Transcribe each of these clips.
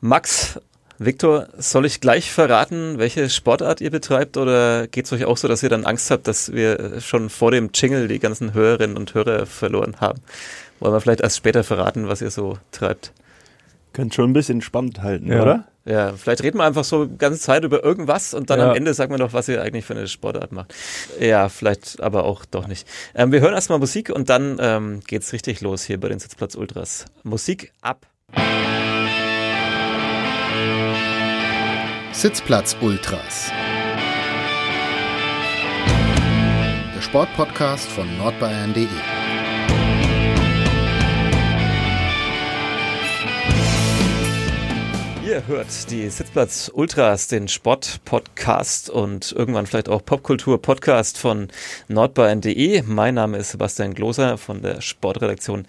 Max, Viktor, soll ich gleich verraten, welche Sportart ihr betreibt oder geht es euch auch so, dass ihr dann Angst habt, dass wir schon vor dem Jingle die ganzen Hörerinnen und Hörer verloren haben? Wollen wir vielleicht erst später verraten, was ihr so treibt? Könnt schon ein bisschen spannend halten, ja. oder? Ja, vielleicht reden wir einfach so die ganze Zeit über irgendwas und dann ja. am Ende sagen wir noch, was ihr eigentlich für eine Sportart macht. Ja, vielleicht aber auch doch nicht. Ähm, wir hören erstmal Musik und dann ähm, geht's richtig los hier bei den Sitzplatz Ultras. Musik ab. Sitzplatz Ultras. Der Sportpodcast von nordbayern.de. Ihr hört die Sitzplatz Ultras, den Sport-Podcast und irgendwann vielleicht auch Popkultur-Podcast von nordbayern.de. Mein Name ist Sebastian Gloser von der Sportredaktion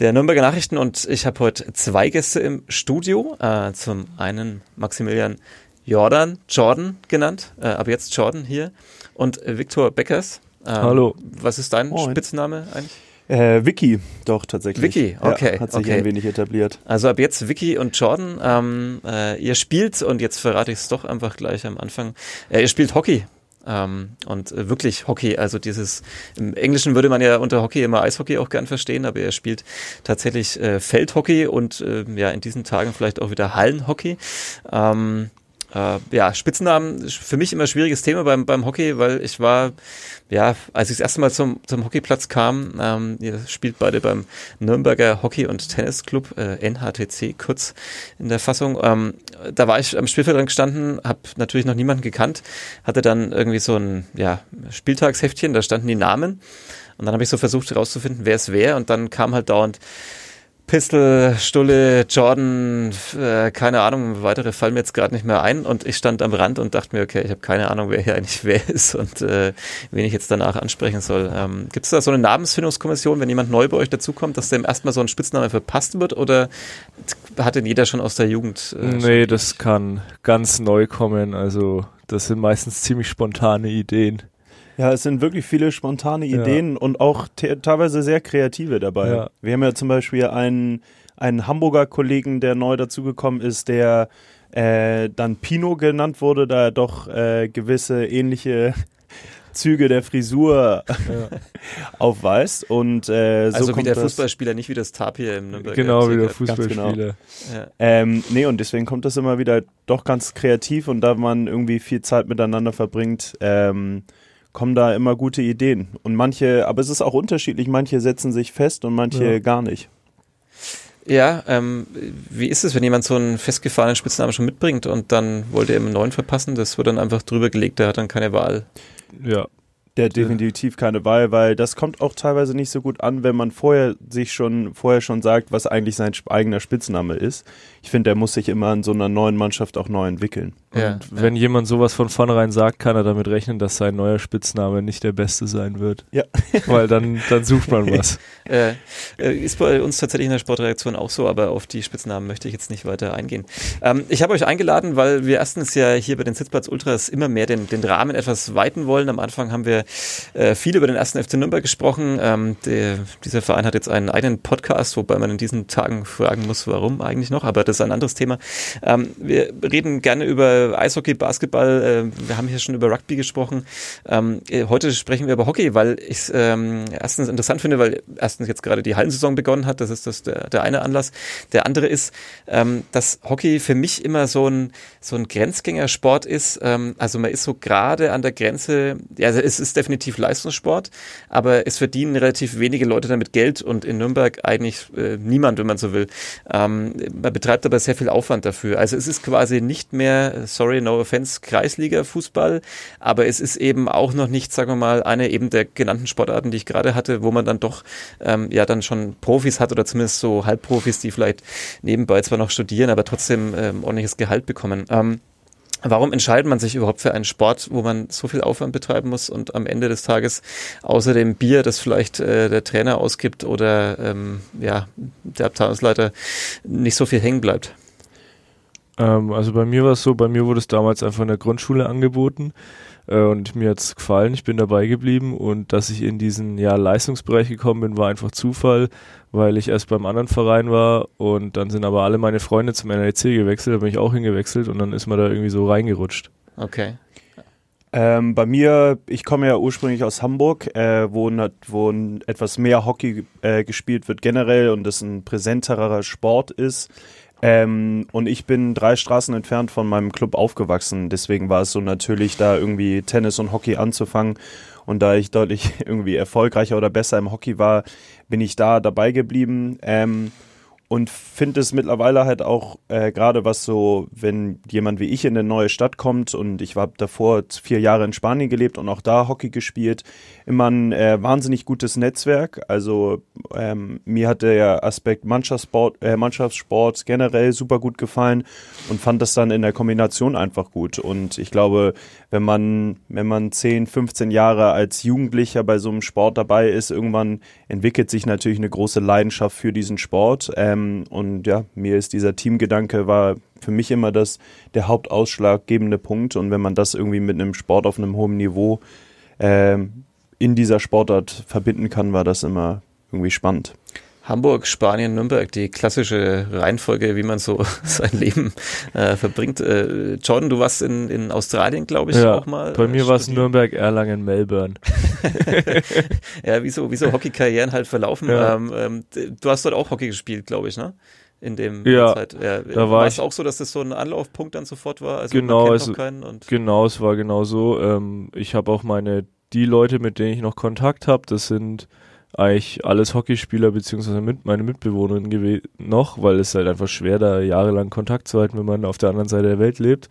der Nürnberger Nachrichten und ich habe heute zwei Gäste im Studio. Äh, zum einen Maximilian Jordan, Jordan genannt, äh, aber jetzt Jordan hier und Viktor Beckers. Ähm, Hallo. Was ist dein Moin. Spitzname eigentlich? Äh, Vicky, doch tatsächlich. Vicky, okay. Ja, hat sich okay. ein wenig etabliert. Also ab jetzt Vicky und Jordan. Ähm, äh, ihr spielt, und jetzt verrate ich es doch einfach gleich am Anfang, äh, ihr spielt Hockey. Ähm, und äh, wirklich Hockey, also dieses, im Englischen würde man ja unter Hockey immer Eishockey auch gern verstehen, aber er spielt tatsächlich äh, Feldhockey und äh, ja, in diesen Tagen vielleicht auch wieder Hallenhockey. Ähm, äh, ja, Spitzennamen für mich immer schwieriges Thema beim, beim Hockey, weil ich war, ja, als ich das erste Mal zum, zum Hockeyplatz kam, ähm, ihr spielt beide beim Nürnberger Hockey- und Tennisclub, äh, NHTC, kurz in der Fassung. Ähm, da war ich am Spielfeld gestanden, habe natürlich noch niemanden gekannt, hatte dann irgendwie so ein ja, Spieltagsheftchen, da standen die Namen. Und dann habe ich so versucht herauszufinden, wer es wäre. Und dann kam halt dauernd Pistol, Stulle, Jordan, äh, keine Ahnung, weitere fallen mir jetzt gerade nicht mehr ein. Und ich stand am Rand und dachte mir, okay, ich habe keine Ahnung, wer hier eigentlich wer ist und äh, wen ich jetzt danach ansprechen soll. Ähm, Gibt es da so eine Namensfindungskommission, wenn jemand neu bei euch dazukommt, dass dem erstmal so ein Spitzname verpasst wird oder hat denn jeder schon aus der Jugend? Äh, nee, das kann ganz neu kommen. Also das sind meistens ziemlich spontane Ideen. Ja, es sind wirklich viele spontane Ideen ja. und auch teilweise sehr kreative dabei. Ja. Wir haben ja zum Beispiel einen, einen Hamburger Kollegen, der neu dazugekommen ist, der äh, dann Pino genannt wurde, da er doch äh, gewisse ähnliche Züge der Frisur ja. aufweist. Und, äh, so also wie der Fußballspieler, nicht wie das Tapir im Nürnberger Genau, wie der Fußballspieler. Genau. Ja. Ähm, nee, und deswegen kommt das immer wieder doch ganz kreativ und da man irgendwie viel Zeit miteinander verbringt, ähm, kommen da immer gute Ideen. Und manche, aber es ist auch unterschiedlich, manche setzen sich fest und manche ja. gar nicht. Ja, ähm, wie ist es, wenn jemand so einen festgefahrenen Spitznamen schon mitbringt und dann wollte er einen neuen verpassen? Das wird dann einfach drüber gelegt, der hat dann keine Wahl. Ja, der definitiv keine Wahl, weil das kommt auch teilweise nicht so gut an, wenn man vorher sich schon vorher schon sagt, was eigentlich sein eigener Spitzname ist. Ich finde, der muss sich immer in so einer neuen Mannschaft auch neu entwickeln. Ja, und wenn ja. jemand sowas von vornherein sagt, kann er damit rechnen, dass sein neuer Spitzname nicht der beste sein wird. Ja. Weil dann, dann sucht man was. äh, ist bei uns tatsächlich in der Sportreaktion auch so, aber auf die Spitznamen möchte ich jetzt nicht weiter eingehen. Ähm, ich habe euch eingeladen, weil wir erstens ja hier bei den Sitzplatz Ultras immer mehr den, den Rahmen etwas weiten wollen. Am Anfang haben wir äh, viel über den ersten FC Nürnberg gesprochen. Ähm, der, dieser Verein hat jetzt einen eigenen Podcast, wobei man in diesen Tagen fragen muss, warum eigentlich noch, aber das ist ein anderes Thema. Ähm, wir reden gerne über Eishockey, Basketball, äh, wir haben hier schon über Rugby gesprochen. Ähm, äh, heute sprechen wir über Hockey, weil ich es ähm, erstens interessant finde, weil erstens jetzt gerade die Hallensaison begonnen hat, das ist das der, der eine Anlass. Der andere ist, ähm, dass Hockey für mich immer so ein, so ein Grenzgängersport ist. Ähm, also man ist so gerade an der Grenze, ja, also es ist definitiv Leistungssport, aber es verdienen relativ wenige Leute damit Geld und in Nürnberg eigentlich äh, niemand, wenn man so will. Ähm, man betreibt aber sehr viel Aufwand dafür. Also es ist quasi nicht mehr, sorry, no offense, Kreisliga-Fußball, aber es ist eben auch noch nicht, sagen wir mal, eine eben der genannten Sportarten, die ich gerade hatte, wo man dann doch ähm, ja dann schon Profis hat oder zumindest so Halbprofis, die vielleicht nebenbei zwar noch studieren, aber trotzdem ähm, ordentliches Gehalt bekommen. Ähm, Warum entscheidet man sich überhaupt für einen Sport, wo man so viel Aufwand betreiben muss und am Ende des Tages außer dem Bier, das vielleicht äh, der Trainer ausgibt oder ähm, ja, der Abteilungsleiter nicht so viel hängen bleibt? Ähm, also bei mir war es so, bei mir wurde es damals einfach in der Grundschule angeboten äh, und mir hat es gefallen, ich bin dabei geblieben und dass ich in diesen ja, Leistungsbereich gekommen bin, war einfach Zufall, weil ich erst beim anderen Verein war und dann sind aber alle meine Freunde zum NLC gewechselt, da bin ich auch hingewechselt und dann ist man da irgendwie so reingerutscht. Okay. Ähm, bei mir, ich komme ja ursprünglich aus Hamburg, äh, wo, wo etwas mehr Hockey äh, gespielt wird generell und es ein präsenterer Sport ist. Ähm, und ich bin drei Straßen entfernt von meinem Club aufgewachsen. Deswegen war es so natürlich, da irgendwie Tennis und Hockey anzufangen. Und da ich deutlich irgendwie erfolgreicher oder besser im Hockey war, bin ich da dabei geblieben. Ähm, und finde es mittlerweile halt auch äh, gerade was so, wenn jemand wie ich in eine neue Stadt kommt und ich habe davor vier Jahre in Spanien gelebt und auch da Hockey gespielt, immer ein äh, wahnsinnig gutes Netzwerk. Also ähm, mir hat der Aspekt Mannschaftssport, äh, Mannschaftssport generell super gut gefallen und fand das dann in der Kombination einfach gut. Und ich glaube, wenn man, wenn man 10, 15 Jahre als Jugendlicher bei so einem Sport dabei ist, irgendwann entwickelt sich natürlich eine große Leidenschaft für diesen Sport. Ähm, und ja, mir ist dieser Teamgedanke war für mich immer das der hauptausschlaggebende Punkt. Und wenn man das irgendwie mit einem Sport auf einem hohen Niveau ähm, in dieser Sportart verbinden kann, war das immer irgendwie spannend. Hamburg, Spanien, Nürnberg, die klassische Reihenfolge, wie man so sein Leben äh, verbringt. Äh, Jordan, du warst in, in Australien, glaube ich, ja, auch mal. Bei mir war es Nürnberg, Erlangen, Melbourne. ja, wie so, wie so Hockeykarrieren halt verlaufen. Ja. Ähm, ähm, du hast dort auch Hockey gespielt, glaube ich, ne? In dem ja, Zeit. Ja, da war es auch so, dass das so ein Anlaufpunkt dann sofort war. Also genau, es, genau, es war genau so. Ähm, ich habe auch meine die Leute, mit denen ich noch Kontakt habe, das sind eigentlich alles Hockeyspieler beziehungsweise mit, meine Mitbewohnerin noch, weil es halt einfach schwer, da jahrelang Kontakt zu halten, wenn man auf der anderen Seite der Welt lebt.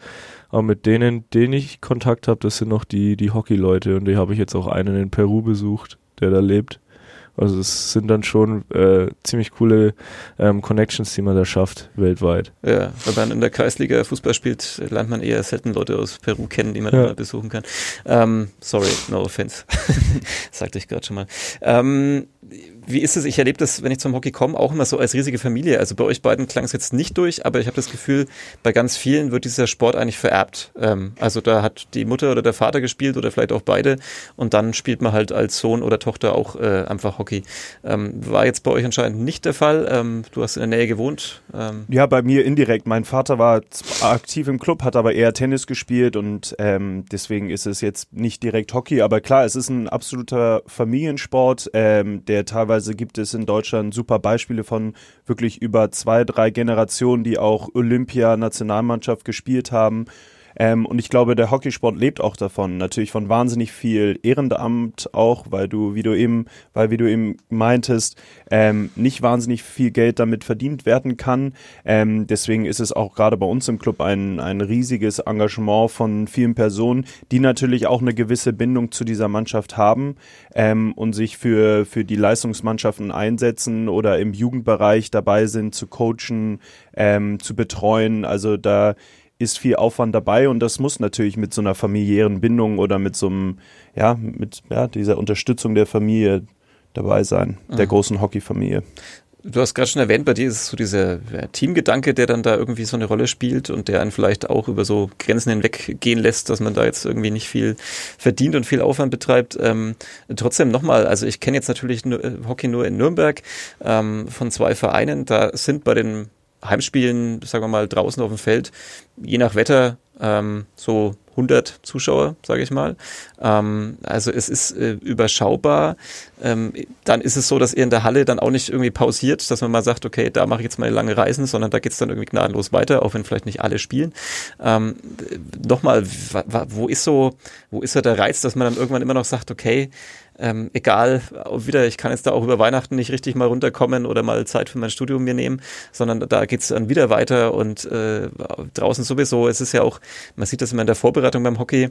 Aber mit denen, denen ich Kontakt habe, das sind noch die, die Hockeyleute und die habe ich jetzt auch einen in Peru besucht, der da lebt. Also es sind dann schon äh, ziemlich coole ähm, Connections, die man da schafft, weltweit. Ja, wenn man in der Kreisliga Fußball spielt, lernt man eher selten Leute aus Peru kennen, die man ja. besuchen kann. Ähm, sorry, no offense. Sagte ich gerade schon mal. Ähm, wie ist es? Ich erlebe das, wenn ich zum Hockey komme, auch immer so als riesige Familie. Also bei euch beiden klang es jetzt nicht durch, aber ich habe das Gefühl, bei ganz vielen wird dieser Sport eigentlich vererbt. Ähm, also da hat die Mutter oder der Vater gespielt oder vielleicht auch beide und dann spielt man halt als Sohn oder Tochter auch äh, einfach Hockey. Ähm, war jetzt bei euch anscheinend nicht der Fall. Ähm, du hast in der Nähe gewohnt. Ähm. Ja, bei mir indirekt. Mein Vater war aktiv im Club, hat aber eher Tennis gespielt und ähm, deswegen ist es jetzt nicht direkt Hockey. Aber klar, es ist ein absoluter Familiensport, ähm, der teilweise teilweise gibt es in Deutschland super Beispiele von wirklich über zwei, drei Generationen, die auch Olympia-Nationalmannschaft gespielt haben. Ähm, und ich glaube, der Hockeysport lebt auch davon. Natürlich von wahnsinnig viel Ehrenamt auch, weil du, wie du eben, weil wie du eben meintest, ähm, nicht wahnsinnig viel Geld damit verdient werden kann. Ähm, deswegen ist es auch gerade bei uns im Club ein, ein riesiges Engagement von vielen Personen, die natürlich auch eine gewisse Bindung zu dieser Mannschaft haben ähm, und sich für, für die Leistungsmannschaften einsetzen oder im Jugendbereich dabei sind, zu coachen, ähm, zu betreuen. Also da ist viel Aufwand dabei und das muss natürlich mit so einer familiären Bindung oder mit so einem, ja, mit ja, dieser Unterstützung der Familie dabei sein, mhm. der großen Hockeyfamilie. Du hast gerade schon erwähnt, bei dir ist es so dieser Teamgedanke, der dann da irgendwie so eine Rolle spielt und der einen vielleicht auch über so Grenzen hinweg gehen lässt, dass man da jetzt irgendwie nicht viel verdient und viel Aufwand betreibt. Ähm, trotzdem nochmal, also ich kenne jetzt natürlich nur, äh, Hockey nur in Nürnberg ähm, von zwei Vereinen. Da sind bei den Heimspielen, sagen wir mal, draußen auf dem Feld, je nach Wetter ähm, so 100 Zuschauer, sage ich mal. Ähm, also es ist äh, überschaubar. Ähm, dann ist es so, dass ihr in der Halle dann auch nicht irgendwie pausiert, dass man mal sagt, okay, da mache ich jetzt mal lange Reisen, sondern da geht's dann irgendwie gnadenlos weiter, auch wenn vielleicht nicht alle spielen. Ähm, Nochmal, wo ist so, wo ist so der Reiz, dass man dann irgendwann immer noch sagt, okay, ähm, egal, wieder, ich kann jetzt da auch über Weihnachten nicht richtig mal runterkommen oder mal Zeit für mein Studium mir nehmen, sondern da geht's dann wieder weiter und äh, draußen sowieso. Es ist ja auch, man sieht das immer in der Vorbereitung beim Hockey.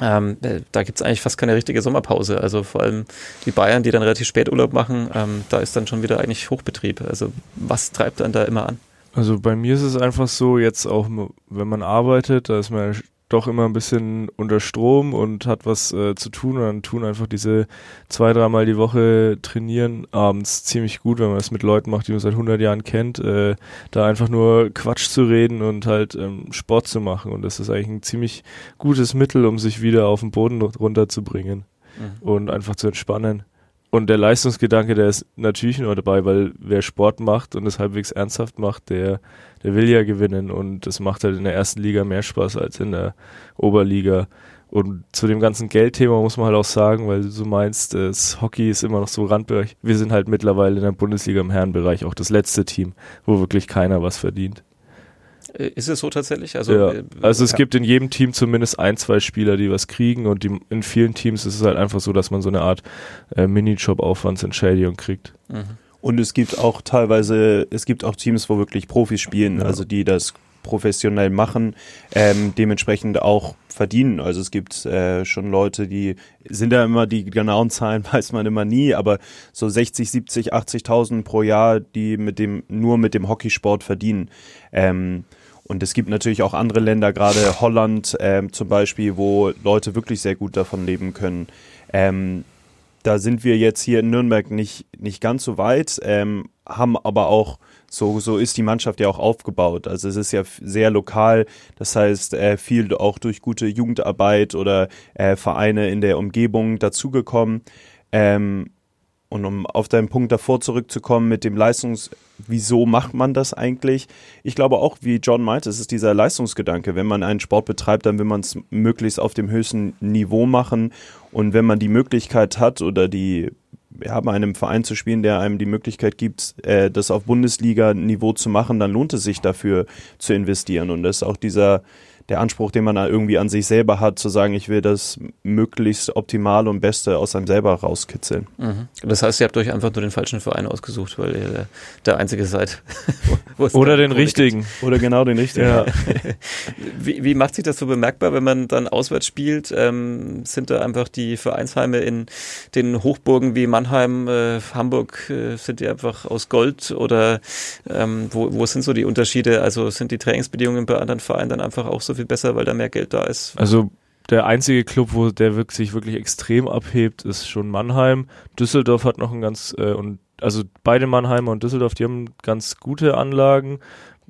Ähm, äh, da gibt's eigentlich fast keine richtige Sommerpause. Also vor allem die Bayern, die dann relativ spät Urlaub machen, ähm, da ist dann schon wieder eigentlich Hochbetrieb. Also was treibt dann da immer an? Also bei mir ist es einfach so, jetzt auch, wenn man arbeitet, da ist man doch immer ein bisschen unter Strom und hat was äh, zu tun und dann tun einfach diese zwei, dreimal die Woche trainieren abends ziemlich gut, wenn man es mit Leuten macht, die man seit 100 Jahren kennt, äh, da einfach nur Quatsch zu reden und halt ähm, Sport zu machen und das ist eigentlich ein ziemlich gutes Mittel, um sich wieder auf den Boden runterzubringen mhm. und einfach zu entspannen. Und der Leistungsgedanke, der ist natürlich nur dabei, weil wer Sport macht und es halbwegs ernsthaft macht, der, der will ja gewinnen und das macht halt in der ersten Liga mehr Spaß als in der Oberliga. Und zu dem ganzen Geldthema muss man halt auch sagen, weil du meinst, das Hockey ist immer noch so Randbereich. Wir sind halt mittlerweile in der Bundesliga im Herrenbereich auch das letzte Team, wo wirklich keiner was verdient. Äh, ist es so tatsächlich? Also, ja. Äh, also es ja. gibt in jedem Team zumindest ein, zwei Spieler, die was kriegen und die, in vielen Teams ist es halt einfach so, dass man so eine Art äh, Minijob-Aufwandsentschädigung kriegt. Mhm. Und es gibt auch teilweise, es gibt auch Teams, wo wirklich Profis spielen, ja. also die das professionell machen, ähm, dementsprechend auch verdienen. Also es gibt äh, schon Leute, die sind ja immer die genauen Zahlen, weiß man immer nie, aber so 60, 70, 80.000 pro Jahr, die mit dem nur mit dem Hockeysport verdienen. Ähm, und es gibt natürlich auch andere Länder, gerade Holland ähm, zum Beispiel, wo Leute wirklich sehr gut davon leben können. Ähm, da sind wir jetzt hier in Nürnberg nicht, nicht ganz so weit, ähm, haben aber auch, so, so ist die Mannschaft ja auch aufgebaut. Also es ist ja sehr lokal, das heißt äh, viel auch durch gute Jugendarbeit oder äh, Vereine in der Umgebung dazugekommen. Ähm, und um auf deinen Punkt davor zurückzukommen mit dem Leistungs, wieso macht man das eigentlich? Ich glaube auch, wie John meinte, es ist dieser Leistungsgedanke. Wenn man einen Sport betreibt, dann will man es möglichst auf dem höchsten Niveau machen. Und wenn man die Möglichkeit hat oder die, ja, bei einem Verein zu spielen, der einem die Möglichkeit gibt, äh, das auf Bundesliga-Niveau zu machen, dann lohnt es sich dafür zu investieren. Und das ist auch dieser, der Anspruch, den man da irgendwie an sich selber hat, zu sagen, ich will das möglichst optimale und Beste aus einem selber rauskitzeln. Mhm. Das heißt, ihr habt euch einfach nur den falschen Verein ausgesucht, weil ihr der, der Einzige seid. Oder den richtigen. Gibt. Oder genau den richtigen. Ja. wie, wie macht sich das so bemerkbar, wenn man dann auswärts spielt? Ähm, sind da einfach die Vereinsheime in den Hochburgen wie Mannheim, äh, Hamburg, äh, sind die einfach aus Gold? Oder ähm, wo, wo sind so die Unterschiede? Also sind die Trainingsbedingungen bei anderen Vereinen dann einfach auch so viel besser, weil da mehr Geld da ist. Also der einzige Club, wo der wirklich, sich wirklich extrem abhebt, ist schon Mannheim. Düsseldorf hat noch ein ganz, äh, und also beide Mannheimer und Düsseldorf, die haben ganz gute Anlagen,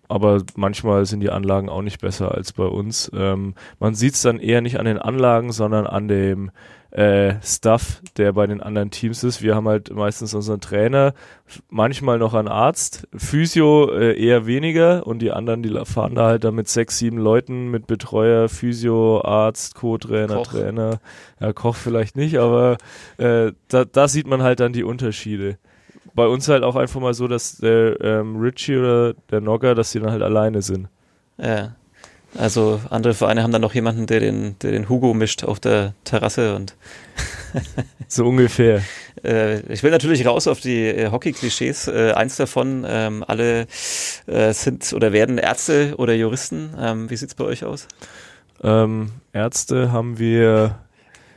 aber manchmal sind die Anlagen auch nicht besser als bei uns. Ähm, man sieht es dann eher nicht an den Anlagen, sondern an dem äh, Stuff, der bei den anderen Teams ist. Wir haben halt meistens unseren Trainer, manchmal noch einen Arzt, Physio äh, eher weniger und die anderen, die fahren da halt dann mit sechs, sieben Leuten mit Betreuer, Physio, Arzt, Co-Trainer, Trainer. Ja, Koch vielleicht nicht, aber äh, da, da sieht man halt dann die Unterschiede bei uns halt auch einfach mal so, dass der ähm, Richie oder der Nogger, dass die dann halt alleine sind. Ja. Also andere Vereine haben dann noch jemanden, der den, der den Hugo mischt auf der Terrasse und so ungefähr. Äh, ich will natürlich raus auf die äh, Hockey-Klischees. Äh, eins davon, ähm, alle äh, sind oder werden Ärzte oder Juristen. Ähm, wie sieht's bei euch aus? Ähm, Ärzte haben wir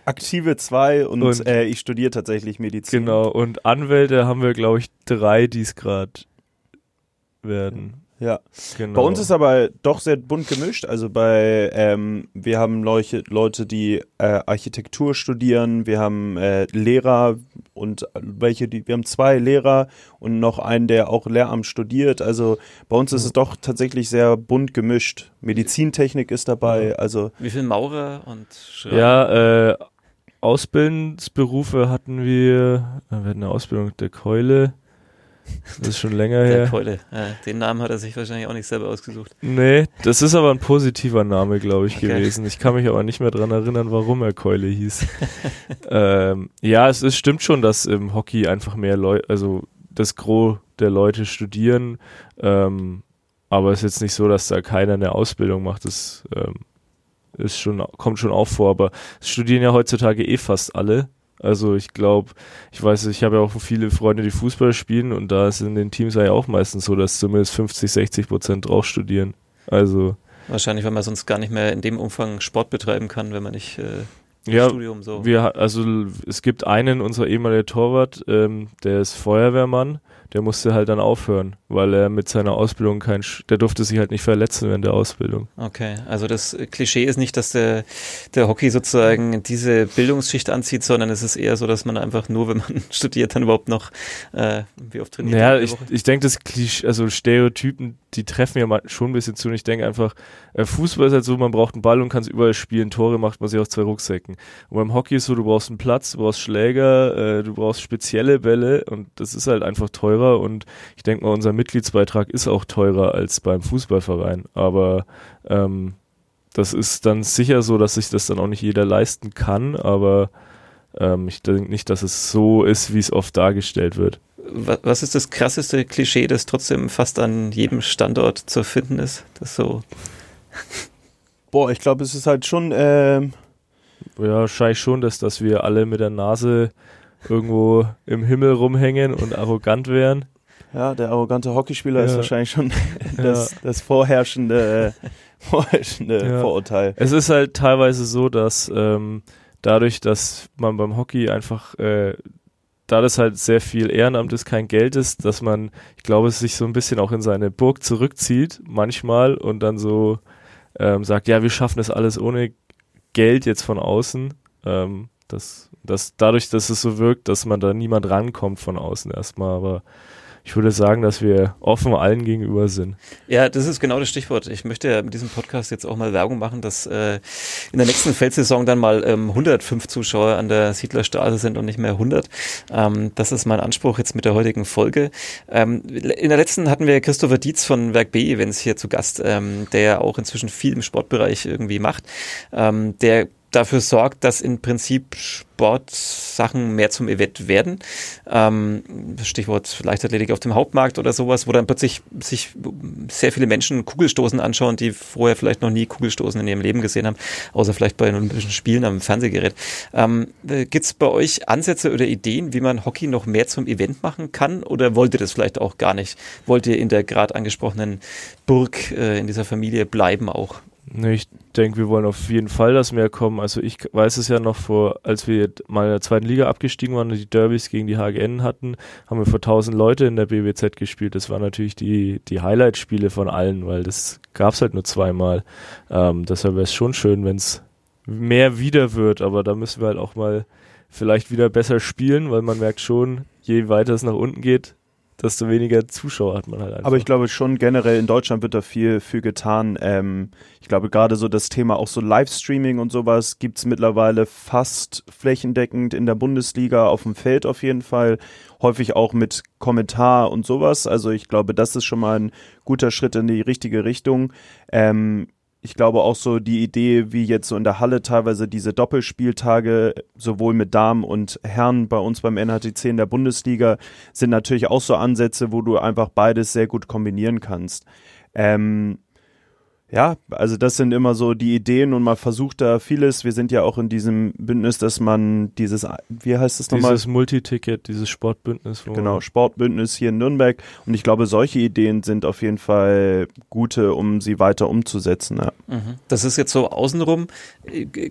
aktive zwei und, und äh, ich studiere tatsächlich Medizin. Genau, und Anwälte haben wir, glaube ich, drei, die es gerade werden. Ja, genau. Bei uns ist aber doch sehr bunt gemischt. Also bei, ähm, wir haben Leute, Leute die äh, Architektur studieren, wir haben äh, Lehrer und welche, die, wir haben zwei Lehrer und noch einen, der auch Lehramt studiert. Also bei uns ist es doch tatsächlich sehr bunt gemischt. Medizintechnik ist dabei. Also wie viele Maurer und Schreiber? Ja, äh, Ausbildungsberufe hatten wir, wir hatten eine Ausbildung der Keule. Das ist schon länger her. Der Keule. Ja, den Namen hat er sich wahrscheinlich auch nicht selber ausgesucht. Nee, das ist aber ein positiver Name, glaube ich, okay. gewesen. Ich kann mich aber nicht mehr daran erinnern, warum er Keule hieß. ähm, ja, es ist, stimmt schon, dass im Hockey einfach mehr Leute, also das Gros der Leute studieren. Ähm, aber es ist jetzt nicht so, dass da keiner eine Ausbildung macht. Das ähm, ist schon, kommt schon auch vor, aber es studieren ja heutzutage eh fast alle. Also ich glaube, ich weiß, ich habe ja auch viele Freunde, die Fußball spielen und da ist in den Teams ja auch meistens so, dass zumindest 50, 60 Prozent drauf studieren. Also wahrscheinlich, weil man sonst gar nicht mehr in dem Umfang Sport betreiben kann, wenn man nicht äh, ja, Studium so? Wir, also es gibt einen, unser ehemaliger Torwart, ähm, der ist Feuerwehrmann der musste halt dann aufhören, weil er mit seiner Ausbildung kein, der durfte sich halt nicht verletzen während der Ausbildung. Okay, also das Klischee ist nicht, dass der, der Hockey sozusagen diese Bildungsschicht anzieht, sondern es ist eher so, dass man einfach nur, wenn man studiert, dann überhaupt noch äh, wie oft trainiert. Ja, ich, ich denke, das Klischee, also Stereotypen, die treffen ja mal schon ein bisschen zu und ich denke einfach, äh, Fußball ist halt so, man braucht einen Ball und kann es überall spielen, Tore macht man sich aus zwei Rucksäcken. Und beim Hockey ist so, du brauchst einen Platz, du brauchst Schläger, äh, du brauchst spezielle Bälle und das ist halt einfach teurer teurer und ich denke mal, unser Mitgliedsbeitrag ist auch teurer als beim Fußballverein. Aber ähm, das ist dann sicher so, dass sich das dann auch nicht jeder leisten kann, aber ähm, ich denke nicht, dass es so ist, wie es oft dargestellt wird. Was ist das krasseste Klischee, das trotzdem fast an jedem Standort zu finden ist? Das so. Boah, ich glaube, es ist halt schon. Ähm ja, wahrscheinlich schon, dass, dass wir alle mit der Nase irgendwo im Himmel rumhängen und arrogant wären. Ja, der arrogante Hockeyspieler ja. ist wahrscheinlich schon das, ja. das vorherrschende, vorherrschende ja. Vorurteil. Es ist halt teilweise so, dass ähm, dadurch, dass man beim Hockey einfach, äh, da das halt sehr viel Ehrenamt ist, kein Geld ist, dass man, ich glaube, es sich so ein bisschen auch in seine Burg zurückzieht, manchmal, und dann so ähm, sagt, ja, wir schaffen das alles ohne Geld jetzt von außen. Ähm, das dass dadurch, dass es so wirkt, dass man da niemand rankommt von außen erstmal, aber ich würde sagen, dass wir offen allen gegenüber sind. Ja, das ist genau das Stichwort. Ich möchte ja mit diesem Podcast jetzt auch mal Werbung machen, dass äh, in der nächsten Feldsaison dann mal ähm, 105 Zuschauer an der Siedlerstraße sind und nicht mehr 100. Ähm, das ist mein Anspruch jetzt mit der heutigen Folge. Ähm, in der letzten hatten wir Christopher Dietz von Werk B Events hier zu Gast, ähm, der auch inzwischen viel im Sportbereich irgendwie macht. Ähm, der dafür sorgt, dass im Prinzip Sportsachen mehr zum Event werden. Ähm, Stichwort Leichtathletik auf dem Hauptmarkt oder sowas, wo dann plötzlich sich sehr viele Menschen Kugelstoßen anschauen, die vorher vielleicht noch nie Kugelstoßen in ihrem Leben gesehen haben, außer vielleicht bei den Olympischen Spielen am Fernsehgerät. Ähm, Gibt es bei euch Ansätze oder Ideen, wie man Hockey noch mehr zum Event machen kann? Oder wollt ihr das vielleicht auch gar nicht? Wollt ihr in der gerade angesprochenen Burg äh, in dieser Familie bleiben auch? Nee, ich denke, wir wollen auf jeden Fall, dass mehr kommen. Also ich weiß es ja noch vor, als wir mal in der zweiten Liga abgestiegen waren und die Derbys gegen die HGN hatten, haben wir vor 1000 Leute in der BWZ gespielt. Das waren natürlich die, die Highlight-Spiele von allen, weil das gab es halt nur zweimal. Ähm, deshalb wäre es schon schön, wenn es mehr wieder wird, aber da müssen wir halt auch mal vielleicht wieder besser spielen, weil man merkt schon, je weiter es nach unten geht, desto weniger Zuschauer hat man halt einfach. Aber ich glaube schon generell in Deutschland wird da viel für getan. Ähm, ich glaube gerade so das Thema auch so Livestreaming und sowas gibt es mittlerweile fast flächendeckend in der Bundesliga auf dem Feld auf jeden Fall. Häufig auch mit Kommentar und sowas. Also ich glaube, das ist schon mal ein guter Schritt in die richtige Richtung. Ähm, ich glaube auch so die Idee, wie jetzt so in der Halle teilweise diese Doppelspieltage, sowohl mit Damen und Herren bei uns beim NHTC in der Bundesliga, sind natürlich auch so Ansätze, wo du einfach beides sehr gut kombinieren kannst. Ähm, ja, also das sind immer so die Ideen und man versucht da vieles. Wir sind ja auch in diesem Bündnis, dass man dieses, wie heißt es nochmal? Dieses Multiticket, dieses Sportbündnis. Genau, Sportbündnis hier in Nürnberg. Und ich glaube, solche Ideen sind auf jeden Fall gute, um sie weiter umzusetzen. Ja. Mhm. Das ist jetzt so außenrum.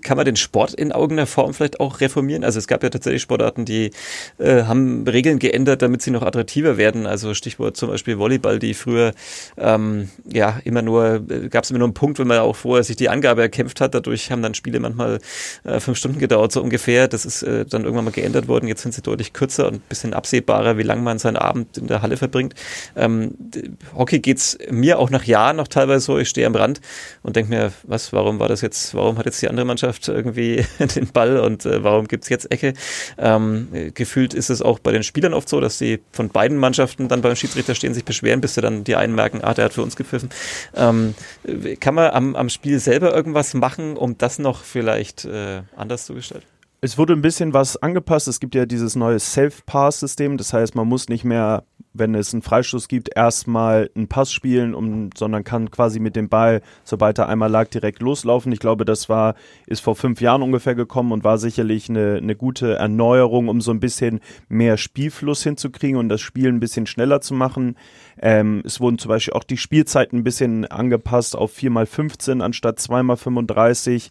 Kann man den Sport in irgendeiner Form vielleicht auch reformieren? Also es gab ja tatsächlich Sportarten, die äh, haben Regeln geändert, damit sie noch attraktiver werden. Also Stichwort zum Beispiel Volleyball, die früher ähm, ja immer nur, äh, gab es immer nur einen Punkt, wenn man auch vorher sich die Angabe erkämpft hat. Dadurch haben dann Spiele manchmal äh, fünf Stunden gedauert, so ungefähr. Das ist äh, dann irgendwann mal geändert worden. Jetzt sind sie deutlich kürzer und ein bisschen absehbarer, wie lange man seinen Abend in der Halle verbringt. Ähm, Hockey geht's mir auch nach Jahren noch teilweise so. Ich stehe am Rand und denke mir, was, warum war das jetzt, warum hat jetzt die andere Mannschaft irgendwie den Ball und äh, warum gibt's jetzt Ecke? Ähm, gefühlt ist es auch bei den Spielern oft so, dass sie von beiden Mannschaften dann beim Schiedsrichter stehen, sich beschweren, bis sie dann die einen merken, ah, der hat für uns gepfiffen. Ähm, kann man am, am Spiel selber irgendwas machen, um das noch vielleicht äh, anders zu gestalten? Es wurde ein bisschen was angepasst. Es gibt ja dieses neue Self-Pass-System. Das heißt, man muss nicht mehr, wenn es einen Freistoß gibt, erstmal einen Pass spielen, um, sondern kann quasi mit dem Ball, sobald er einmal lag, direkt loslaufen. Ich glaube, das war, ist vor fünf Jahren ungefähr gekommen und war sicherlich eine, eine gute Erneuerung, um so ein bisschen mehr Spielfluss hinzukriegen und das Spiel ein bisschen schneller zu machen. Ähm, es wurden zum Beispiel auch die Spielzeiten ein bisschen angepasst auf 4x15 anstatt 2x35.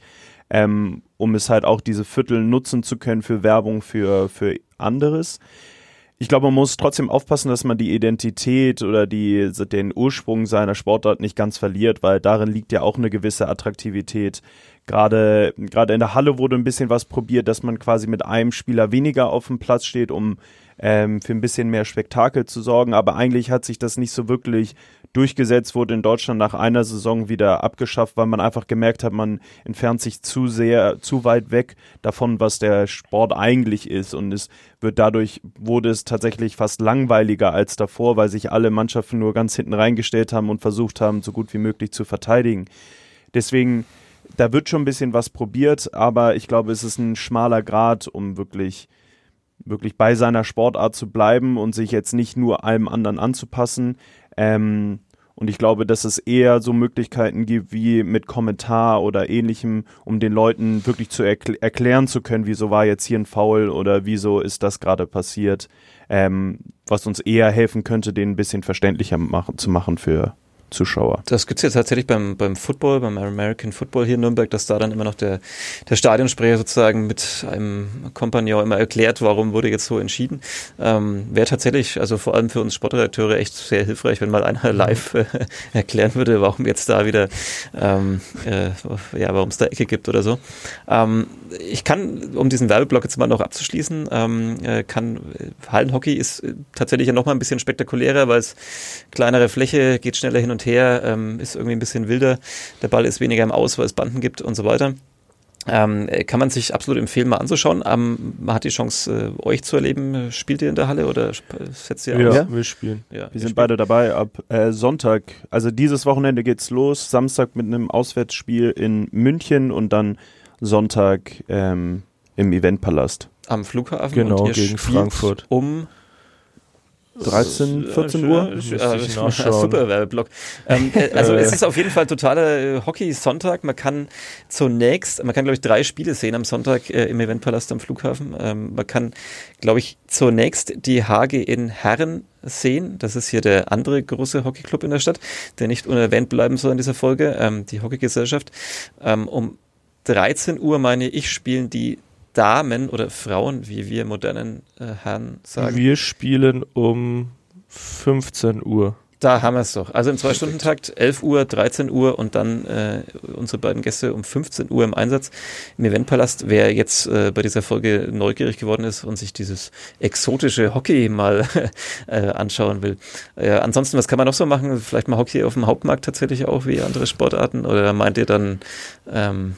Ähm, um es halt auch diese Viertel nutzen zu können für Werbung für, für anderes. Ich glaube, man muss trotzdem aufpassen, dass man die Identität oder die, den Ursprung seiner Sportart nicht ganz verliert, weil darin liegt ja auch eine gewisse Attraktivität. Gerade, gerade in der Halle wurde ein bisschen was probiert, dass man quasi mit einem Spieler weniger auf dem Platz steht, um ähm, für ein bisschen mehr Spektakel zu sorgen. Aber eigentlich hat sich das nicht so wirklich durchgesetzt, wurde in Deutschland nach einer Saison wieder abgeschafft, weil man einfach gemerkt hat, man entfernt sich zu sehr, zu weit weg davon, was der Sport eigentlich ist. Und es wird dadurch, wurde es tatsächlich fast langweiliger als davor, weil sich alle Mannschaften nur ganz hinten reingestellt haben und versucht haben, so gut wie möglich zu verteidigen. Deswegen, da wird schon ein bisschen was probiert, aber ich glaube, es ist ein schmaler Grad, um wirklich wirklich bei seiner Sportart zu bleiben und sich jetzt nicht nur allem anderen anzupassen. Ähm, und ich glaube, dass es eher so Möglichkeiten gibt wie mit Kommentar oder ähnlichem, um den Leuten wirklich zu erkl erklären zu können, wieso war jetzt hier ein Foul oder wieso ist das gerade passiert, ähm, was uns eher helfen könnte, den ein bisschen verständlicher machen, zu machen für, Zuschauer. Das gibt's jetzt tatsächlich beim, beim Football, beim American Football hier in Nürnberg, dass da dann immer noch der, der Stadionsprecher sozusagen mit einem Kompagnon immer erklärt, warum wurde jetzt so entschieden. Ähm, Wäre tatsächlich, also vor allem für uns Sportredakteure echt sehr hilfreich, wenn mal einer live äh, erklären würde, warum jetzt da wieder, ähm, äh, ja, warum es da Ecke gibt oder so. Ähm, ich kann, um diesen Werbeblock jetzt mal noch abzuschließen, ähm, äh, kann, Hallenhockey ist äh, tatsächlich ja nochmal ein bisschen spektakulärer, weil es kleinere Fläche, geht schneller hin und und her, ähm, ist irgendwie ein bisschen wilder. Der Ball ist weniger im Aus, weil es Banden gibt und so weiter. Ähm, kann man sich absolut empfehlen, mal anzuschauen. Ähm, man hat die Chance, äh, euch zu erleben. Spielt ihr in der Halle oder setzt ihr ja, aus? Ja, wir spielen. Ja, wir sind spielen. beide dabei. Ab äh, Sonntag, also dieses Wochenende geht's los. Samstag mit einem Auswärtsspiel in München und dann Sonntag ähm, im Eventpalast. Am Flughafen. Genau, gegen Frankfurt. Um 13, 14 Uhr? Ja, super Werbeblock. Ähm, äh, also es ist auf jeden Fall totaler äh, Hockey-Sonntag. Man kann zunächst, man kann glaube ich drei Spiele sehen am Sonntag äh, im Eventpalast am Flughafen. Ähm, man kann glaube ich zunächst die HG in Herren sehen. Das ist hier der andere große Hockeyclub in der Stadt, der nicht unerwähnt bleiben soll in dieser Folge, ähm, die Hockeygesellschaft. Ähm, um 13 Uhr meine ich spielen die Damen oder Frauen, wie wir modernen äh, Herren sagen? Wir spielen um 15 Uhr. Da haben wir es doch. Also im Zwei-Stunden-Takt, 11 Uhr, 13 Uhr und dann äh, unsere beiden Gäste um 15 Uhr im Einsatz im Eventpalast. Wer jetzt äh, bei dieser Folge neugierig geworden ist und sich dieses exotische Hockey mal äh, anschauen will. Äh, ansonsten, was kann man noch so machen? Vielleicht mal Hockey auf dem Hauptmarkt tatsächlich auch wie andere Sportarten? Oder meint ihr dann, ähm,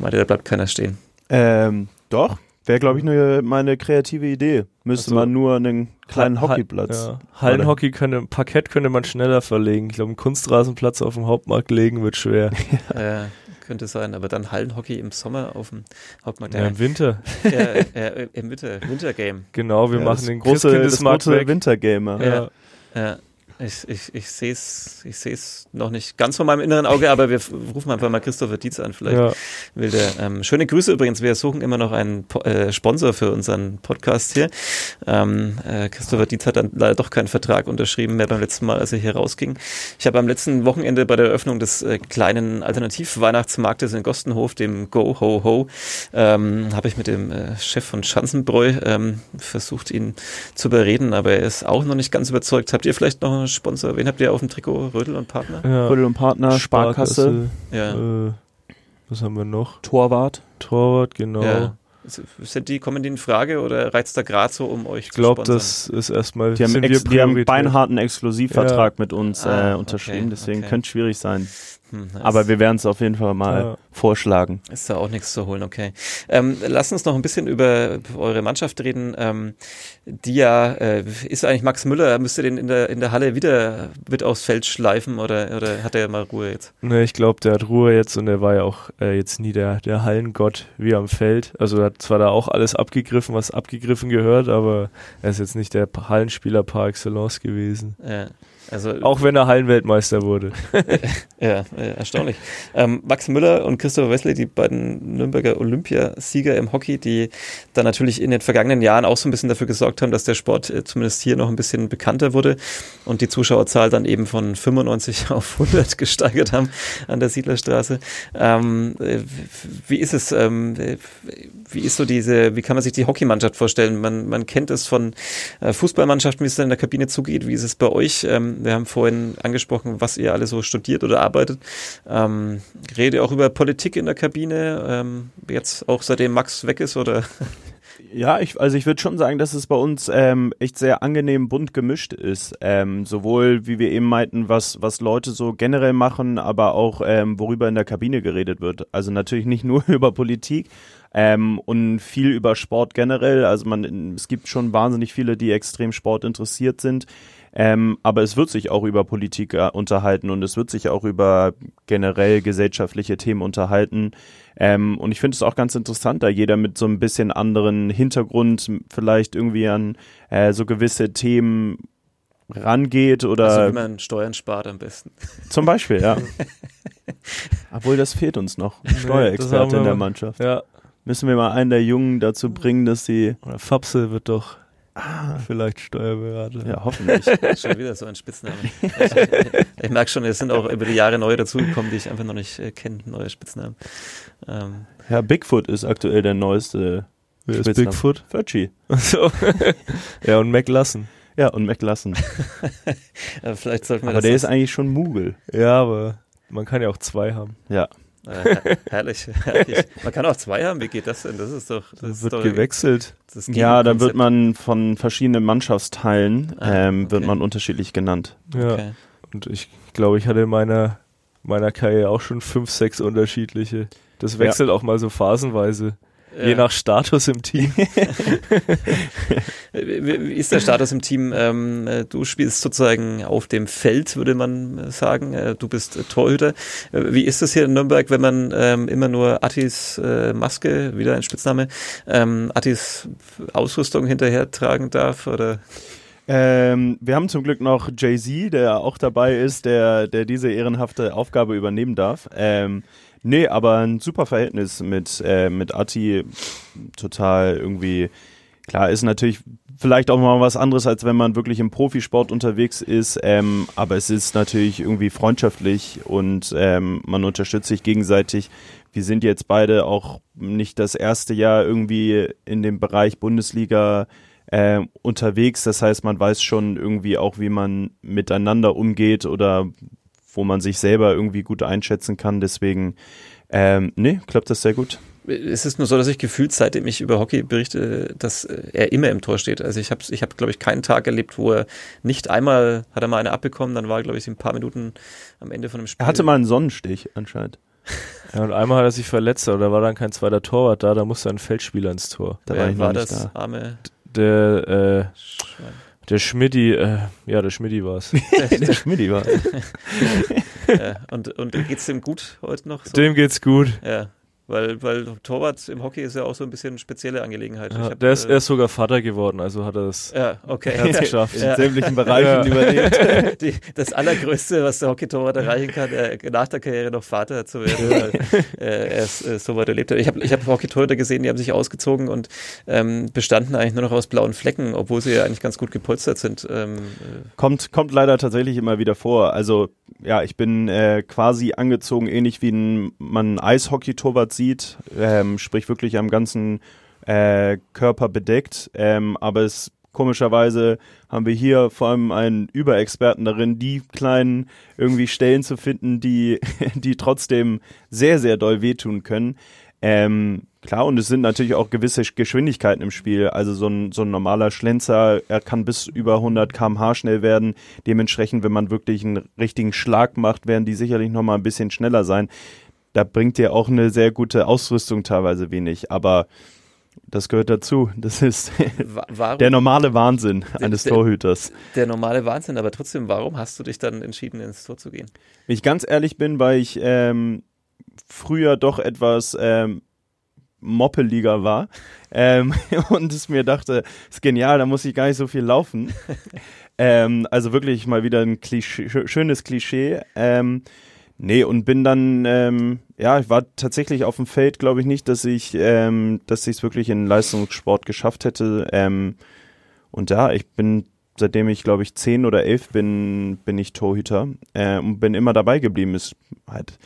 meint ihr, da bleibt keiner stehen? Ähm, doch, wäre, glaube ich, ne, meine kreative Idee. Müsste also, man nur einen kleinen ha Hockeyplatz. Ja. Hallenhockey könnte, Parkett könnte man schneller verlegen. Ich glaube, einen Kunstrasenplatz auf dem Hauptmarkt legen wird schwer. ja. könnte sein, aber dann Hallenhockey im Sommer auf dem Hauptmarkt. Ja, im Winter. Ja, ja, Im Winter, Wintergame. Genau, wir machen den große, das große Wintergamer. Ja. ja. Ich, ich, ich sehe es ich seh's noch nicht ganz vor meinem inneren Auge, aber wir rufen einfach mal Christopher Dietz an. Vielleicht ja. will der. Ähm, schöne Grüße übrigens. Wir suchen immer noch einen po äh, Sponsor für unseren Podcast hier. Ähm, äh, Christopher Dietz hat dann leider doch keinen Vertrag unterschrieben mehr beim letzten Mal, als er hier rausging. Ich habe am letzten Wochenende bei der Eröffnung des äh, kleinen Alternativ-Weihnachtsmarktes in Gostenhof, dem Go Ho Ho, ähm, habe ich mit dem äh, Chef von Schanzenbräu ähm, versucht, ihn zu überreden, aber er ist auch noch nicht ganz überzeugt. Habt ihr vielleicht noch Sponsor? Wen habt ihr auf dem Trikot? Rödel und Partner? Ja. Rödel und Partner, Sparkasse. Ja. Äh, was haben wir noch? Torwart. Torwart, genau. Ja. Sind die, kommen die in Frage oder reizt da gerade so, um euch ich glaub, zu sponsern? Ich glaube, das ist erstmal. Die haben, ex, die haben einen beinharten Exklusivvertrag ja. mit uns ah, äh, unterschrieben, okay, deswegen okay. könnte schwierig sein. Hm, Aber wir werden es auf jeden Fall mal ja. vorschlagen. Ist da auch nichts zu holen, okay. Ähm, lass uns noch ein bisschen über eure Mannschaft reden. Ähm, die ja, äh, ist eigentlich Max Müller, müsste den in der, in der Halle wieder mit aufs Feld schleifen oder, oder hat er mal Ruhe jetzt? Ne, ich glaube, der hat Ruhe jetzt und er war ja auch äh, jetzt nie der, der Hallengott wie am Feld. Also er hat zwar da auch alles abgegriffen, was abgegriffen gehört, aber er ist jetzt nicht der Hallenspieler par excellence gewesen. Ja. Also, auch wenn er Hallenweltmeister wurde. ja, erstaunlich. Ähm, Max Müller und Christopher Wesley, die beiden Nürnberger Olympiasieger im Hockey, die dann natürlich in den vergangenen Jahren auch so ein bisschen dafür gesorgt haben, dass der Sport äh, zumindest hier noch ein bisschen bekannter wurde und die Zuschauerzahl dann eben von 95 auf 100 gesteigert haben an der Siedlerstraße. Ähm, äh, wie ist es? Ähm, wie ist so diese, wie kann man sich die Hockeymannschaft vorstellen? Man, man kennt es von äh, Fußballmannschaften, wie es dann in der Kabine zugeht. Wie ist es bei euch? Ähm, wir haben vorhin angesprochen, was ihr alle so studiert oder arbeitet. Ähm, rede auch über Politik in der Kabine, ähm, jetzt auch seitdem Max weg ist oder? Ja, ich, also ich würde schon sagen, dass es bei uns ähm, echt sehr angenehm bunt gemischt ist. Ähm, sowohl, wie wir eben meinten, was, was Leute so generell machen, aber auch, ähm, worüber in der Kabine geredet wird. Also natürlich nicht nur über Politik, ähm, und viel über Sport generell. Also man, es gibt schon wahnsinnig viele, die extrem sportinteressiert sind. Ähm, aber es wird sich auch über Politik äh, unterhalten und es wird sich auch über generell gesellschaftliche Themen unterhalten. Ähm, und ich finde es auch ganz interessant, da jeder mit so ein bisschen anderen Hintergrund vielleicht irgendwie an äh, so gewisse Themen rangeht oder. Also wie man Steuern spart am besten. Zum Beispiel, ja. Obwohl, das fehlt uns noch. Ein Steuerexperte in der Mannschaft. Ja. Müssen wir mal einen der Jungen dazu bringen, dass sie. Oder Fapse wird doch Ah, vielleicht Steuerberater. Ja, hoffentlich. schon wieder so ein Spitzname. Ich, ich merke schon, es sind auch über die Jahre neue dazugekommen, die ich einfach noch nicht äh, kenne, neue Spitznamen. Ähm. Ja, Bigfoot ist aktuell der neueste. Wer ist Bigfoot? Furchy. So. ja, und McLassen. Ja, und McLassen. vielleicht sollten wir aber der ist eigentlich schon Mugel. Ja, aber man kann ja auch zwei haben. Ja. Äh, herrlich, herrlich. Man kann auch zwei haben. Wie geht das denn? Das ist doch. Das wird ist doch, gewechselt. ja, dann wird man von verschiedenen Mannschaftsteilen ah, ähm, wird man unterschiedlich genannt. Ja. Okay. Und ich glaube, ich hatte in meiner meiner Karriere auch schon fünf, sechs unterschiedliche. Das wechselt ja. auch mal so phasenweise. Ja. Je nach Status im Team. Wie ist der Status im Team? Ähm, äh, du spielst sozusagen auf dem Feld, würde man sagen. Äh, du bist Torhüter. Äh, wie ist das hier in Nürnberg, wenn man ähm, immer nur Attis Maske, wieder ein Spitzname, ähm, Attis Ausrüstung hinterher tragen darf? Oder? Ähm, wir haben zum Glück noch Jay-Z, der auch dabei ist, der, der diese ehrenhafte Aufgabe übernehmen darf. Ähm, Nee, aber ein super Verhältnis mit, äh, mit Atti. Total irgendwie. Klar, ist natürlich vielleicht auch mal was anderes, als wenn man wirklich im Profisport unterwegs ist. Ähm, aber es ist natürlich irgendwie freundschaftlich und ähm, man unterstützt sich gegenseitig. Wir sind jetzt beide auch nicht das erste Jahr irgendwie in dem Bereich Bundesliga äh, unterwegs. Das heißt, man weiß schon irgendwie auch, wie man miteinander umgeht oder wo man sich selber irgendwie gut einschätzen kann. Deswegen, ähm, nee, klappt das sehr gut. Es ist nur so, dass ich gefühlt, seitdem ich über Hockey berichte, dass er immer im Tor steht. Also ich habe, ich hab, glaube ich, keinen Tag erlebt, wo er nicht einmal, hat er mal eine abbekommen, dann war, glaube ich, ein paar Minuten am Ende von dem Spiel. Er hatte mal einen Sonnenstich anscheinend. Ja, und einmal hat er sich verletzt, aber da war dann kein zweiter Torwart da, da musste ein Feldspieler ins Tor. Da war, ich war das da. arme der äh, der Schmidti, äh, ja, der Schmidti war es. der Schmidti war ja, und, und geht's dem gut heute noch? So? Dem geht's gut. Ja. Weil, weil Torwart im Hockey ist ja auch so ein bisschen eine spezielle Angelegenheit. Ja, hab, der ist, äh, er ist sogar Vater geworden, also hat er es ja, okay. geschafft. In sämtlichen Bereichen überlebt. Die, das Allergrößte, was der Hockey-Torwart erreichen kann, äh, nach der Karriere noch Vater zu werden, weil äh, er ist, äh, so weit erlebt hat. Ich habe ich hab Hockey-Torhüter gesehen, die haben sich ausgezogen und ähm, bestanden eigentlich nur noch aus blauen Flecken, obwohl sie ja eigentlich ganz gut gepolstert sind. Ähm, äh. kommt, kommt leider tatsächlich immer wieder vor. Also ja, ich bin äh, quasi angezogen, ähnlich wie ein, man Eishockey-Torwart sieht, ähm, sprich wirklich am ganzen äh, Körper bedeckt. Ähm, aber es komischerweise haben wir hier vor allem einen Überexperten darin, die kleinen irgendwie Stellen zu finden, die, die trotzdem sehr, sehr doll wehtun können. Ähm, klar, und es sind natürlich auch gewisse Geschwindigkeiten im Spiel. Also so ein, so ein normaler Schlenzer, er kann bis über 100 km/h schnell werden. Dementsprechend, wenn man wirklich einen richtigen Schlag macht, werden die sicherlich nochmal ein bisschen schneller sein. Da bringt dir auch eine sehr gute Ausrüstung teilweise wenig. Aber das gehört dazu. Das ist warum, der normale Wahnsinn eines der, Torhüters. Der normale Wahnsinn, aber trotzdem, warum hast du dich dann entschieden, ins Tor zu gehen? Wenn ich ganz ehrlich bin, weil ich ähm, früher doch etwas ähm, moppeliger war ähm, und es mir dachte, ist genial, da muss ich gar nicht so viel laufen. ähm, also wirklich mal wieder ein Klischee, schönes Klischee. Ähm, nee, und bin dann, ähm, ja, ich war tatsächlich auf dem Feld, glaube ich nicht, dass ich, ähm, dass ich es wirklich in Leistungssport geschafft hätte. Ähm, und ja, ich bin seitdem ich glaube ich zehn oder elf bin, bin ich Torhüter äh, und bin immer dabei geblieben. Ist halt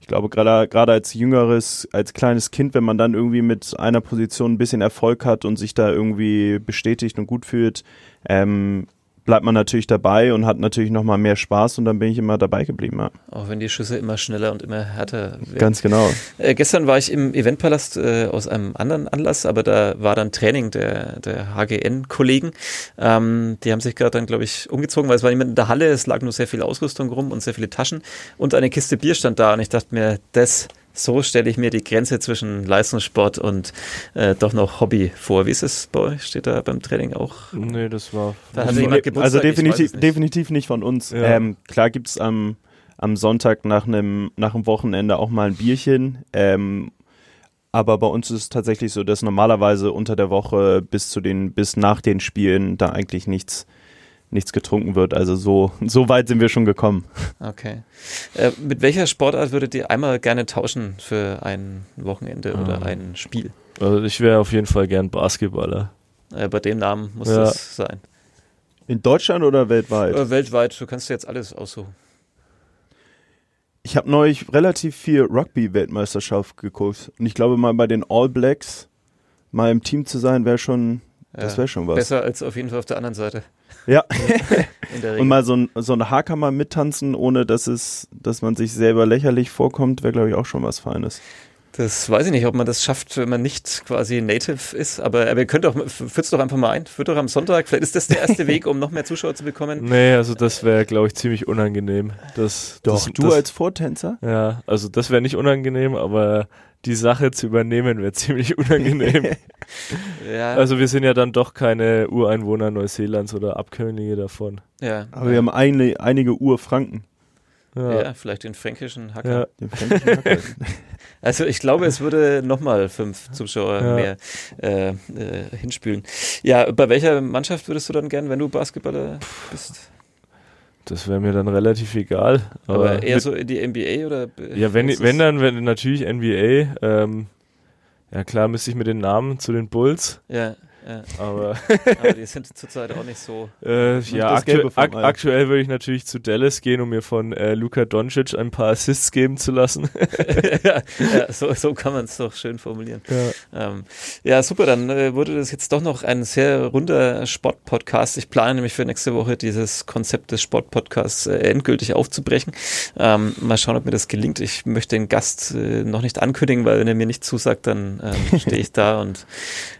ich glaube, gerade gerade als jüngeres, als kleines Kind, wenn man dann irgendwie mit einer Position ein bisschen Erfolg hat und sich da irgendwie bestätigt und gut fühlt, ähm, bleibt man natürlich dabei und hat natürlich nochmal mehr Spaß und dann bin ich immer dabei geblieben. Ja. Auch wenn die Schüsse immer schneller und immer härter werden. Ganz genau. Äh, gestern war ich im Eventpalast äh, aus einem anderen Anlass, aber da war dann Training der, der HGN-Kollegen. Ähm, die haben sich gerade dann, glaube ich, umgezogen, weil es war niemand in der Halle, es lag nur sehr viel Ausrüstung rum und sehr viele Taschen und eine Kiste Bier stand da und ich dachte mir, das so stelle ich mir die Grenze zwischen Leistungssport und äh, doch noch Hobby vor. Wie ist es bei euch? Steht da beim Training auch? Nee, das war. Da hatte jemand Geburtstag, also definitiv nicht. definitiv nicht von uns. Ja. Ähm, klar gibt es am, am Sonntag nach einem nach Wochenende auch mal ein Bierchen. Ähm, aber bei uns ist es tatsächlich so, dass normalerweise unter der Woche bis zu den, bis nach den Spielen da eigentlich nichts nichts getrunken wird. Also so, so weit sind wir schon gekommen. Okay. Äh, mit welcher Sportart würdet ihr einmal gerne tauschen für ein Wochenende oder ah. ein Spiel? Also ich wäre auf jeden Fall gern Basketballer. Äh, bei dem Namen muss ja. das sein. In Deutschland oder weltweit? Äh, weltweit, du kannst jetzt alles aussuchen. Ich habe neulich relativ viel Rugby-Weltmeisterschaft geguckt. Und ich glaube mal bei den All Blacks mal im Team zu sein, wäre schon, das wäre schon was. Besser als auf jeden Fall auf der anderen Seite. Ja. Und mal so ein, so ein Haarkammer mittanzen, ohne dass es, dass man sich selber lächerlich vorkommt, wäre, glaube ich, auch schon was Feines. Das weiß ich nicht, ob man das schafft, wenn man nicht quasi Native ist, aber, aber ihr könnt doch, führt doch einfach mal ein, führt doch am Sonntag, vielleicht ist das der erste Weg, um noch mehr Zuschauer zu bekommen. Nee, also das wäre, glaube ich, ziemlich unangenehm. Das, doch, das, du das, als Vortänzer? Ja, also das wäre nicht unangenehm, aber die Sache zu übernehmen wäre ziemlich unangenehm. ja. Also wir sind ja dann doch keine Ureinwohner Neuseelands oder Abkömmlinge davon. Ja. Aber wir haben eine, einige Urfranken. Ja. ja, vielleicht den fränkischen Hacker. Ja. Den fränkischen Hacker. also ich glaube, es würde nochmal fünf Zuschauer ja. mehr äh, äh, hinspülen. Ja, bei welcher Mannschaft würdest du dann gern, wenn du Basketballer bist? Das wäre mir dann relativ egal. Aber, aber eher so in die NBA oder? Ja, wenn, wenn dann wenn natürlich NBA. Ähm, ja klar, müsste ich mit den Namen zu den Bulls. Ja. Ja. Aber, aber die sind zurzeit auch nicht so. Äh, ja, aktu ak aktuell würde ich natürlich zu Dallas gehen, um mir von äh, Luka Doncic ein paar Assists geben zu lassen. ja, ja, so, so kann man es doch schön formulieren. Ja, ähm, ja super, dann äh, wurde das jetzt doch noch ein sehr runder Sportpodcast. Ich plane nämlich für nächste Woche dieses Konzept des Sportpodcasts äh, endgültig aufzubrechen. Ähm, mal schauen, ob mir das gelingt. Ich möchte den Gast äh, noch nicht ankündigen, weil wenn er mir nicht zusagt, dann ähm, stehe ich da und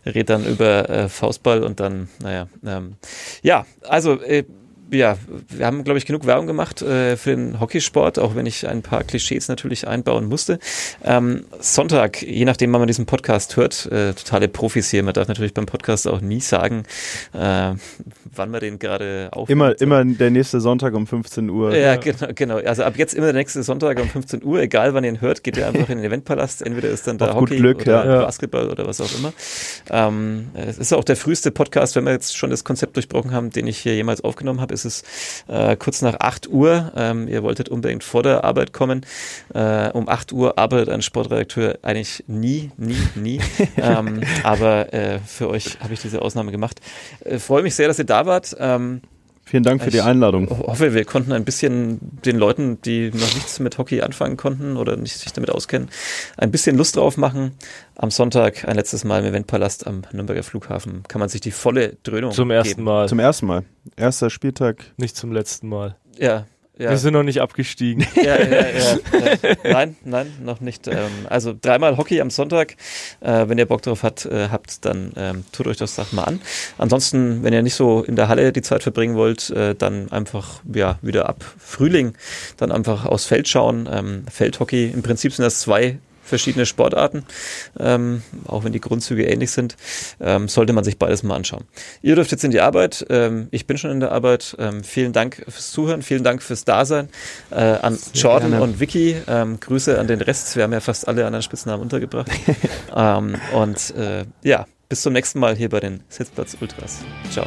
rede dann über äh, Faustball und dann, naja, ähm, ja, also äh, ja, wir haben, glaube ich, genug Werbung gemacht äh, für den Hockeysport, auch wenn ich ein paar Klischees natürlich einbauen musste. Ähm, Sonntag, je nachdem, wann man diesen Podcast hört, äh, totale Profis hier. Man darf natürlich beim Podcast auch nie sagen, äh, wann man den gerade aufnimmt. Immer, immer der nächste Sonntag um 15 Uhr. Ja, ja, genau, genau. Also ab jetzt immer der nächste Sonntag um 15 Uhr, egal wann ihr ihn hört, geht ihr einfach in den Eventpalast. Entweder ist dann da Hockey Glück, oder ja. Basketball oder was auch immer. Ähm, es ist auch der früheste Podcast, wenn wir jetzt schon das Konzept durchbrochen haben, den ich hier jemals aufgenommen habe, ist es äh, kurz nach 8 Uhr. Ähm, ihr wolltet unbedingt vor der Arbeit kommen. Äh, um 8 Uhr arbeitet ein Sportredakteur eigentlich nie, nie, nie. ähm, aber äh, für euch habe ich diese Ausnahme gemacht. Äh, freue mich sehr, dass ihr da wart. Ähm, Vielen Dank für ich die Einladung. Ich hoffe, wir konnten ein bisschen den Leuten, die noch nichts mit Hockey anfangen konnten oder nicht sich damit auskennen, ein bisschen Lust drauf machen. Am Sonntag ein letztes Mal im Eventpalast am Nürnberger Flughafen kann man sich die volle Dröhnung Zum ersten geben. Mal. Zum ersten Mal. Erster Spieltag. Nicht zum letzten Mal. Ja, ja. Wir sind noch nicht abgestiegen. Ja, ja, ja, nein, nein, noch nicht. Ähm, also dreimal Hockey am Sonntag. Äh, wenn ihr Bock drauf hat, äh, habt, dann ähm, tut euch das Sache mal an. Ansonsten, wenn ihr nicht so in der Halle die Zeit verbringen wollt, äh, dann einfach ja wieder ab Frühling dann einfach aufs Feld schauen. Ähm, Feldhockey, im Prinzip sind das zwei verschiedene Sportarten, ähm, auch wenn die Grundzüge ähnlich sind, ähm, sollte man sich beides mal anschauen. Ihr dürft jetzt in die Arbeit, ähm, ich bin schon in der Arbeit. Ähm, vielen Dank fürs Zuhören, vielen Dank fürs Dasein äh, an Sehr Jordan gerne. und Vicky. Ähm, Grüße an den Rest, wir haben ja fast alle anderen Spitznamen untergebracht. Ähm, und äh, ja, bis zum nächsten Mal hier bei den Sitzplatz Ultras. Ciao.